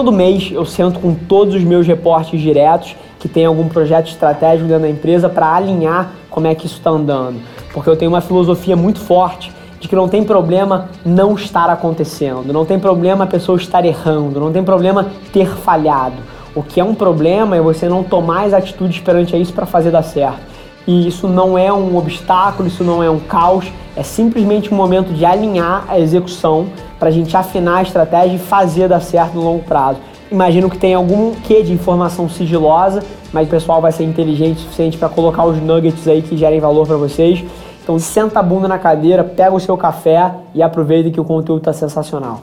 todo mês eu sento com todos os meus reportes diretos que tem algum projeto estratégico dentro da empresa para alinhar como é que isso está andando. Porque eu tenho uma filosofia muito forte de que não tem problema não estar acontecendo, não tem problema a pessoa estar errando, não tem problema ter falhado. O que é um problema é você não tomar as atitudes perante isso para fazer dar certo. E isso não é um obstáculo, isso não é um caos, é simplesmente um momento de alinhar a execução para a gente afinar a estratégia e fazer dar certo no longo prazo. Imagino que tem algum quê de informação sigilosa, mas o pessoal vai ser inteligente o suficiente para colocar os nuggets aí que gerem valor para vocês. Então senta a bunda na cadeira, pega o seu café e aproveita que o conteúdo está sensacional.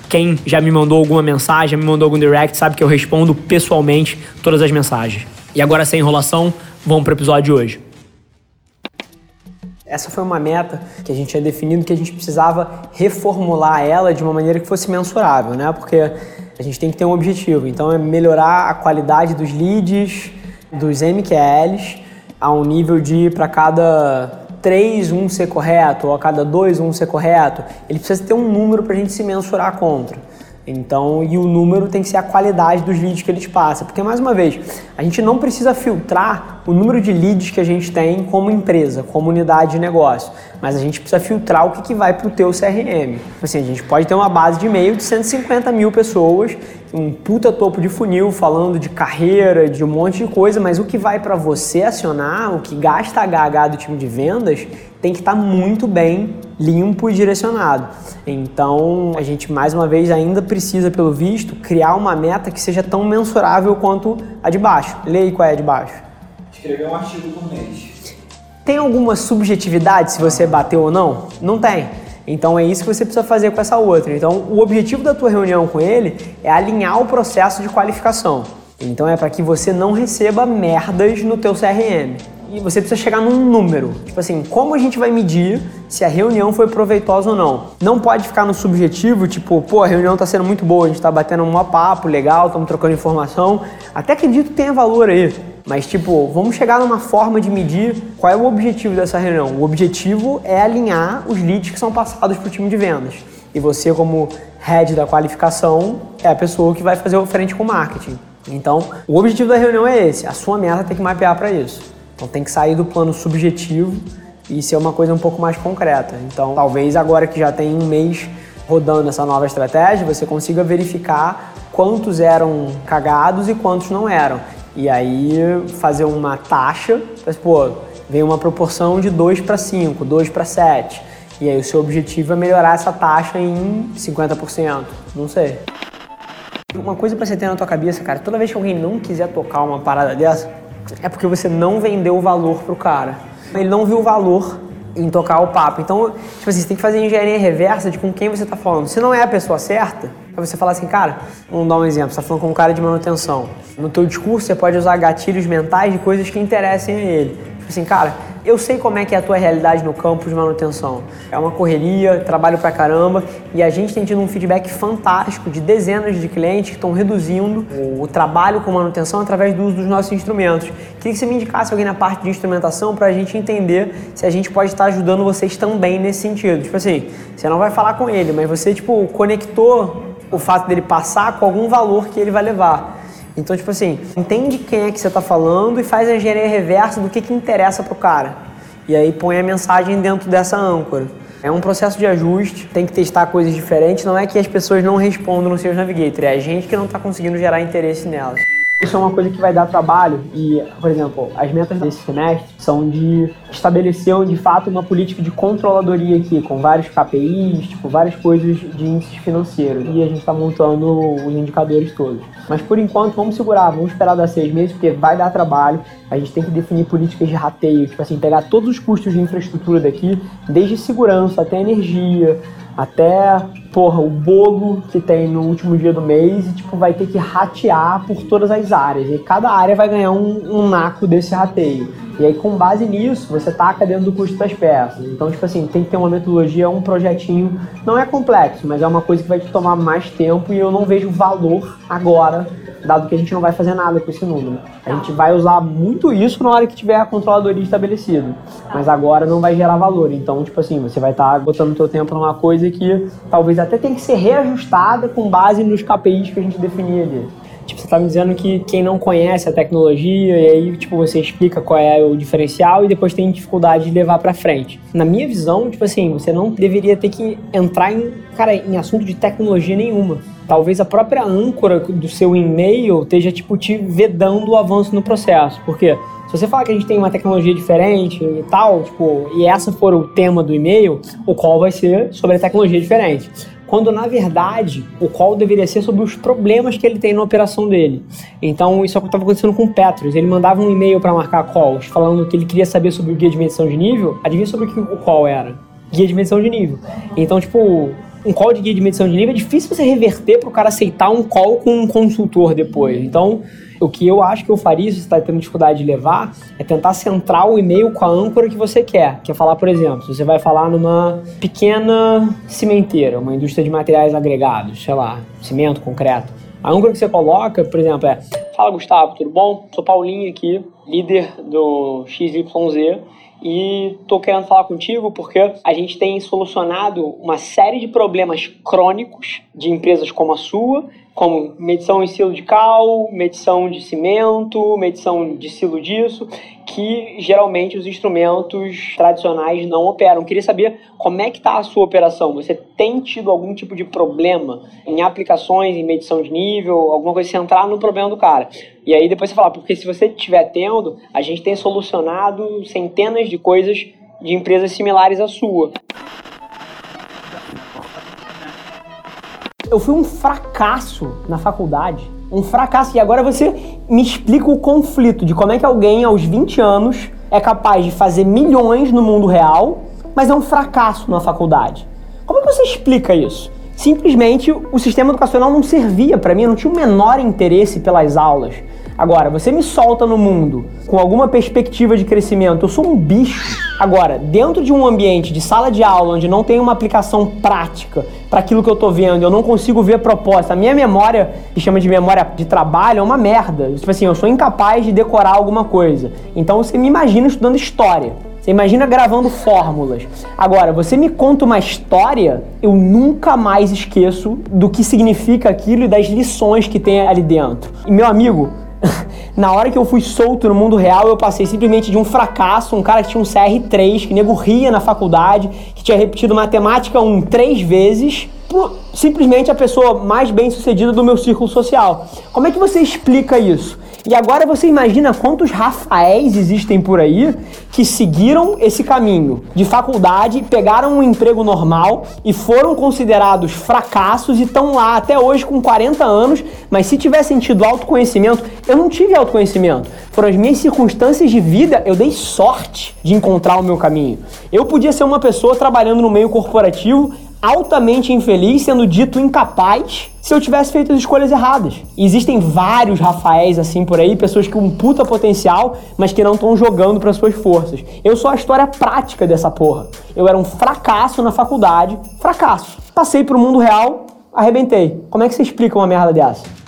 Quem já me mandou alguma mensagem, me mandou algum direct, sabe que eu respondo pessoalmente todas as mensagens. E agora sem enrolação, vamos para o episódio de hoje. Essa foi uma meta que a gente tinha definido que a gente precisava reformular ela de uma maneira que fosse mensurável, né? Porque a gente tem que ter um objetivo. Então é melhorar a qualidade dos leads, dos MQLs a um nível de para cada 3 um ser correto ou a cada 2 um ser correto, ele precisa ter um número para a gente se mensurar contra. Então, e o número tem que ser a qualidade dos leads que ele te passa. Porque, mais uma vez, a gente não precisa filtrar o número de leads que a gente tem como empresa, como unidade de negócio. Mas a gente precisa filtrar o que, que vai para o teu CRM. Assim, a gente pode ter uma base de e-mail de 150 mil pessoas, um puta topo de funil falando de carreira, de um monte de coisa, mas o que vai para você acionar, o que gasta HH do time de vendas, tem que estar tá muito bem limpo e direcionado. Então, a gente mais uma vez ainda precisa, pelo visto, criar uma meta que seja tão mensurável quanto a de baixo. Leia qual é a de baixo. Escrever um artigo por mês. Tem alguma subjetividade se você bateu ou não? Não tem. Então é isso que você precisa fazer com essa outra. Então o objetivo da tua reunião com ele é alinhar o processo de qualificação. Então é para que você não receba merdas no teu CRM e você precisa chegar num número. Tipo assim, como a gente vai medir se a reunião foi proveitosa ou não? Não pode ficar no subjetivo, tipo, pô, a reunião tá sendo muito boa, a gente tá batendo um papo legal, estamos trocando informação. Até acredito que tenha valor aí. Mas, tipo, vamos chegar numa forma de medir qual é o objetivo dessa reunião. O objetivo é alinhar os leads que são passados para o time de vendas. E você, como head da qualificação, é a pessoa que vai fazer o frente com o marketing. Então, o objetivo da reunião é esse. A sua meta tem que mapear para isso. Então tem que sair do plano subjetivo e ser uma coisa um pouco mais concreta. Então talvez agora que já tem um mês rodando essa nova estratégia, você consiga verificar quantos eram cagados e quantos não eram. E aí fazer uma taxa, pô, vem uma proporção de 2 para 5, 2 para 7. E aí o seu objetivo é melhorar essa taxa em 50%. Não sei. Uma coisa para você ter na tua cabeça, cara, toda vez que alguém não quiser tocar uma parada dessa, é porque você não vendeu o valor pro cara. Ele não viu o valor em tocar o papo. Então, tipo assim, você tem que fazer engenharia reversa de com quem você está falando. Se não é a pessoa certa, é você falar assim, cara, vamos dar um exemplo, você está falando com um cara de manutenção. No teu discurso, você pode usar gatilhos mentais de coisas que interessem a ele. Tipo assim, cara, eu sei como é que é a tua realidade no campo de manutenção. É uma correria, trabalho pra caramba e a gente tem tido um feedback fantástico de dezenas de clientes que estão reduzindo o, trabalho com manutenção através do uso dos nossos instrumentos. Queria que você me indicasse alguém na parte de instrumentação para a gente entender se a gente pode estar ajudando vocês também nesse sentido. Tipo assim, você não vai falar com ele, mas você tipo conectou o fato dele passar com algum valor que ele vai levar. Então, tipo assim, entende quem é que você está falando e faz a engenharia reversa do que, que interessa pro cara. E aí põe a mensagem dentro dessa âncora. É um processo de ajuste, tem que testar coisas diferentes. Não é que as pessoas não respondam no Sales Navigator, é a gente que não está conseguindo gerar interesse nelas. Isso é uma coisa que vai dar trabalho e, por exemplo, as metas desse semestre são de estabelecer de fato uma política de controladoria aqui, com vários KPIs, tipo, várias coisas de índices financeiros. E a gente está montando os indicadores todos. Mas por enquanto, vamos segurar, vamos esperar dar seis meses, porque vai dar trabalho. A gente tem que definir políticas de rateio, tipo assim, pegar todos os custos de infraestrutura daqui, desde segurança até energia, até porra, o bolo que tem no último dia do mês e, tipo, vai ter que ratear por todas as áreas. E cada área vai ganhar um, um naco desse rateio. E aí, com base nisso, você taca dentro do custo das peças. Então, tipo assim, tem que ter uma metodologia, um projetinho. Não é complexo, mas é uma coisa que vai te tomar mais tempo e eu não vejo valor agora dado que a gente não vai fazer nada com esse número. A gente vai usar muito isso na hora que tiver a controladoria estabelecida, mas agora não vai gerar valor. Então, tipo assim, você vai estar tá botando seu tempo numa coisa que talvez até tenha que ser reajustada com base nos KPIs que a gente definir ali. Tipo, você está me dizendo que quem não conhece a tecnologia e aí, tipo, você explica qual é o diferencial e depois tem dificuldade de levar para frente. Na minha visão, tipo assim, você não deveria ter que entrar em, cara, em assunto de tecnologia nenhuma. Talvez a própria âncora do seu e-mail esteja, tipo, te vedando o avanço no processo. Porque se você falar que a gente tem uma tecnologia diferente e tal, tipo, e essa for o tema do e-mail, o call vai ser sobre a tecnologia diferente quando na verdade o call deveria ser sobre os problemas que ele tem na operação dele. Então isso estava acontecendo com o Petros. Ele mandava um e-mail para marcar calls falando que ele queria saber sobre o guia de medição de nível. Adivinha sobre o que o call era? Guia de medição de nível. Então, tipo, um call de guia de medição de nível é difícil você reverter para o cara aceitar um call com um consultor depois. Então, o que eu acho que eu faria, se você está tendo dificuldade de levar, é tentar centrar o e-mail com a âncora que você quer. Quer falar, por exemplo, se você vai falar numa pequena cimenteira, uma indústria de materiais agregados, sei lá, cimento, concreto. A âncora que você coloca, por exemplo, é Fala Gustavo, tudo bom? Sou Paulinho aqui, líder do XYZ e tô querendo falar contigo porque a gente tem solucionado uma série de problemas crônicos de empresas como a sua como medição em silo de cal, medição de cimento, medição de silo disso, que geralmente os instrumentos tradicionais não operam. Queria saber como é que está a sua operação. Você tem tido algum tipo de problema em aplicações, em medição de nível, alguma coisa, centrar no problema do cara. E aí depois você fala, porque se você estiver tendo, a gente tem solucionado centenas de coisas de empresas similares à sua. eu fui um fracasso na faculdade. Um fracasso. E agora você me explica o conflito de como é que alguém aos 20 anos é capaz de fazer milhões no mundo real, mas é um fracasso na faculdade. Como é que você explica isso? Simplesmente o sistema educacional não servia para mim, eu não tinha o menor interesse pelas aulas. Agora, você me solta no mundo com alguma perspectiva de crescimento, eu sou um bicho. Agora, dentro de um ambiente de sala de aula onde não tem uma aplicação prática para aquilo que eu tô vendo, eu não consigo ver proposta. A minha memória, que chama de memória de trabalho, é uma merda. Tipo assim, eu sou incapaz de decorar alguma coisa. Então você me imagina estudando história. Você imagina gravando fórmulas. Agora, você me conta uma história, eu nunca mais esqueço do que significa aquilo e das lições que tem ali dentro. E meu amigo, na hora que eu fui solto no mundo real, eu passei simplesmente de um fracasso, um cara que tinha um CR3, que nego ria na faculdade, que tinha repetido matemática um três vezes, simplesmente a pessoa mais bem sucedida do meu círculo social. Como é que você explica isso? E agora você imagina quantos Rafaéis existem por aí que seguiram esse caminho de faculdade, pegaram um emprego normal e foram considerados fracassos e estão lá até hoje com 40 anos, mas se tivessem tido autoconhecimento, eu não tive autoconhecimento. Foram as minhas circunstâncias de vida, eu dei sorte de encontrar o meu caminho. Eu podia ser uma pessoa trabalhando no meio corporativo altamente infeliz, sendo dito incapaz se eu tivesse feito as escolhas erradas. Existem vários Rafaéis assim por aí, pessoas com um puta potencial, mas que não estão jogando para suas forças. Eu sou a história prática dessa porra. Eu era um fracasso na faculdade, fracasso. Passei pro mundo real, arrebentei. Como é que você explica uma merda dessa?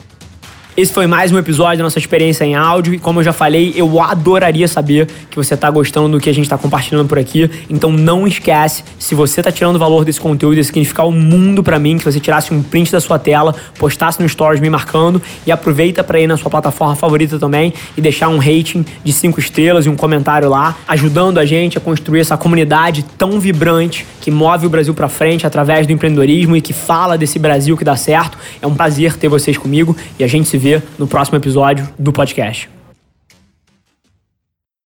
Esse foi mais um episódio da nossa experiência em áudio. E como eu já falei, eu adoraria saber que você está gostando do que a gente está compartilhando por aqui. Então não esquece, se você está tirando valor desse conteúdo, ia significar o um mundo para mim, que você tirasse um print da sua tela, postasse no Stories me marcando e aproveita para ir na sua plataforma favorita também e deixar um rating de 5 estrelas e um comentário lá, ajudando a gente a construir essa comunidade tão vibrante que move o Brasil para frente através do empreendedorismo e que fala desse Brasil que dá certo. É um prazer ter vocês comigo e a gente se vê no próximo episódio do podcast.